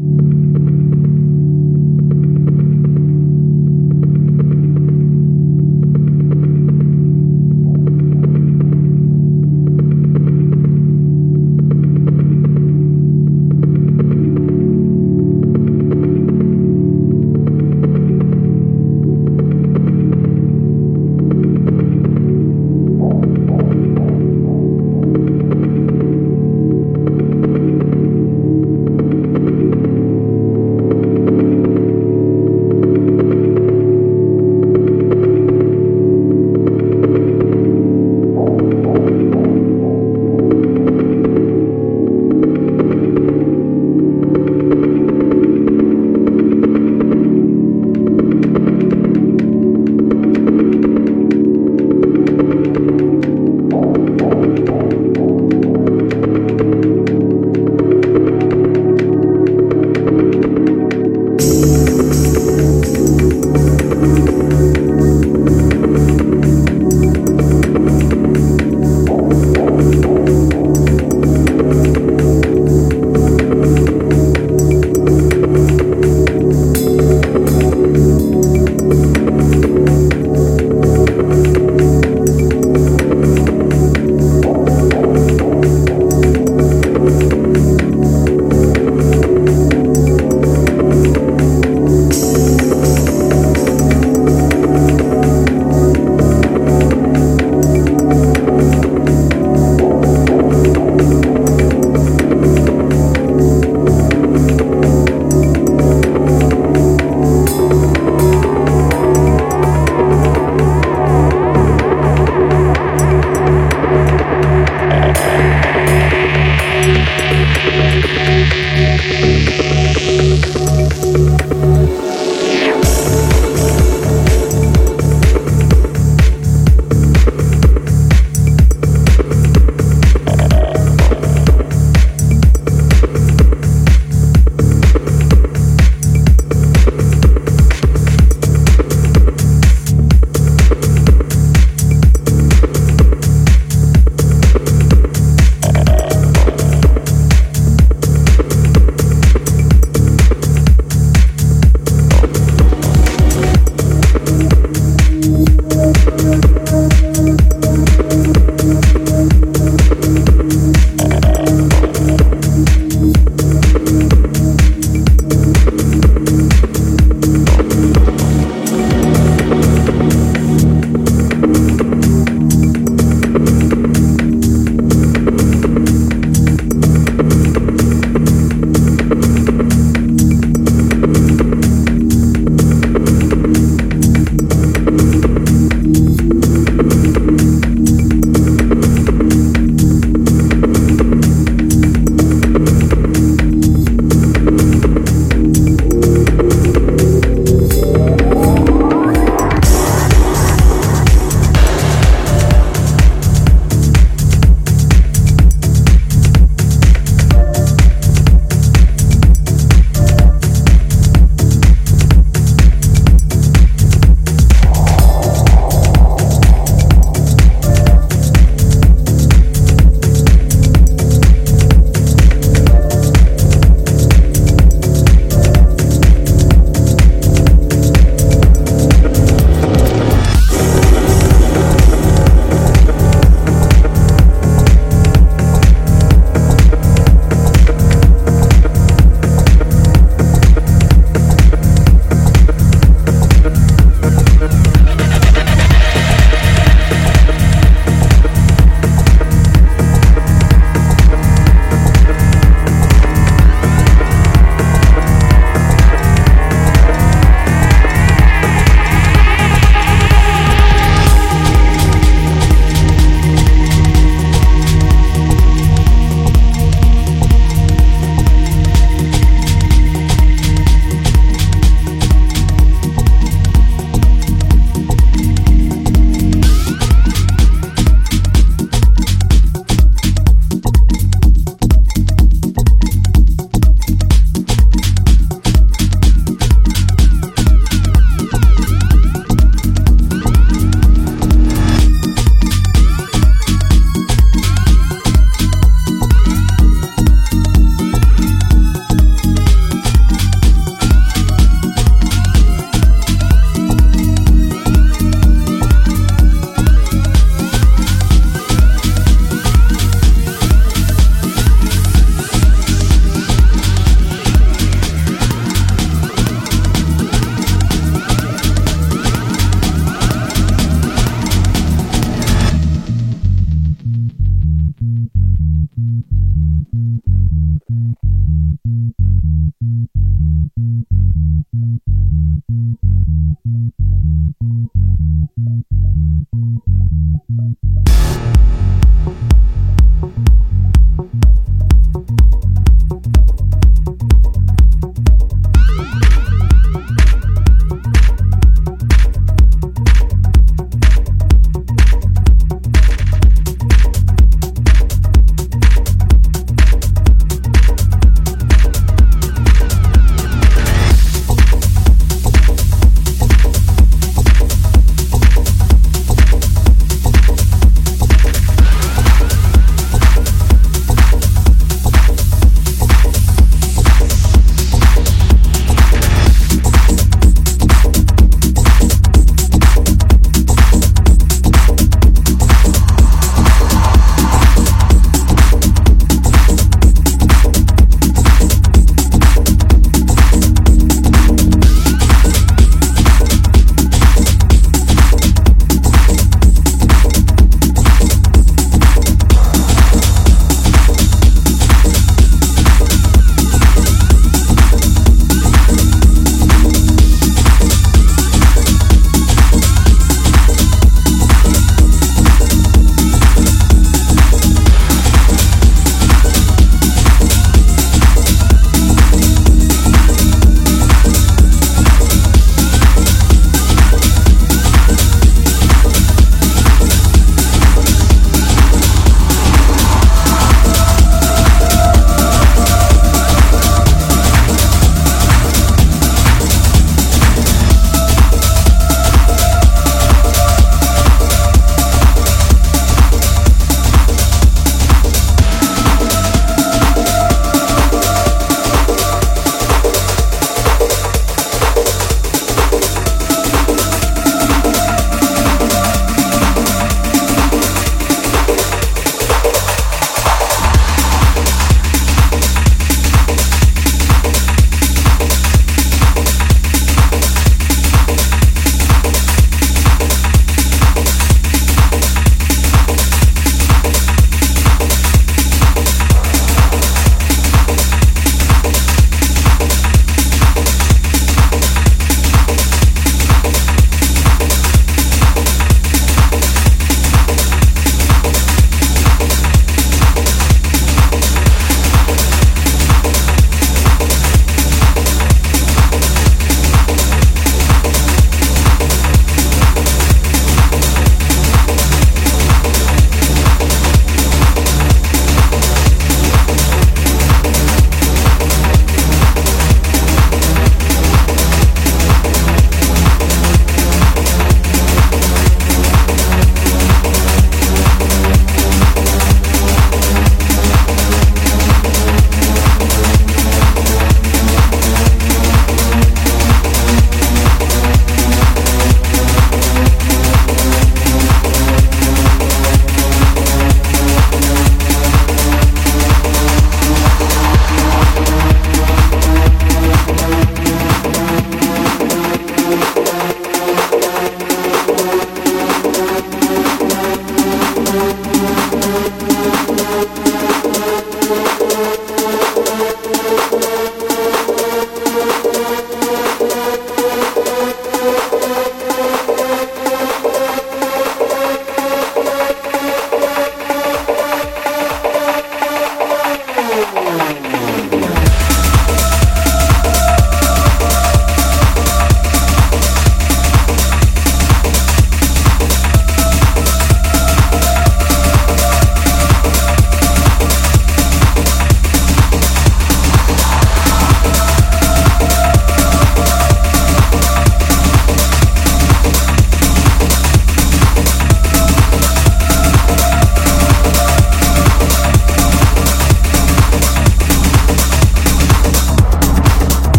you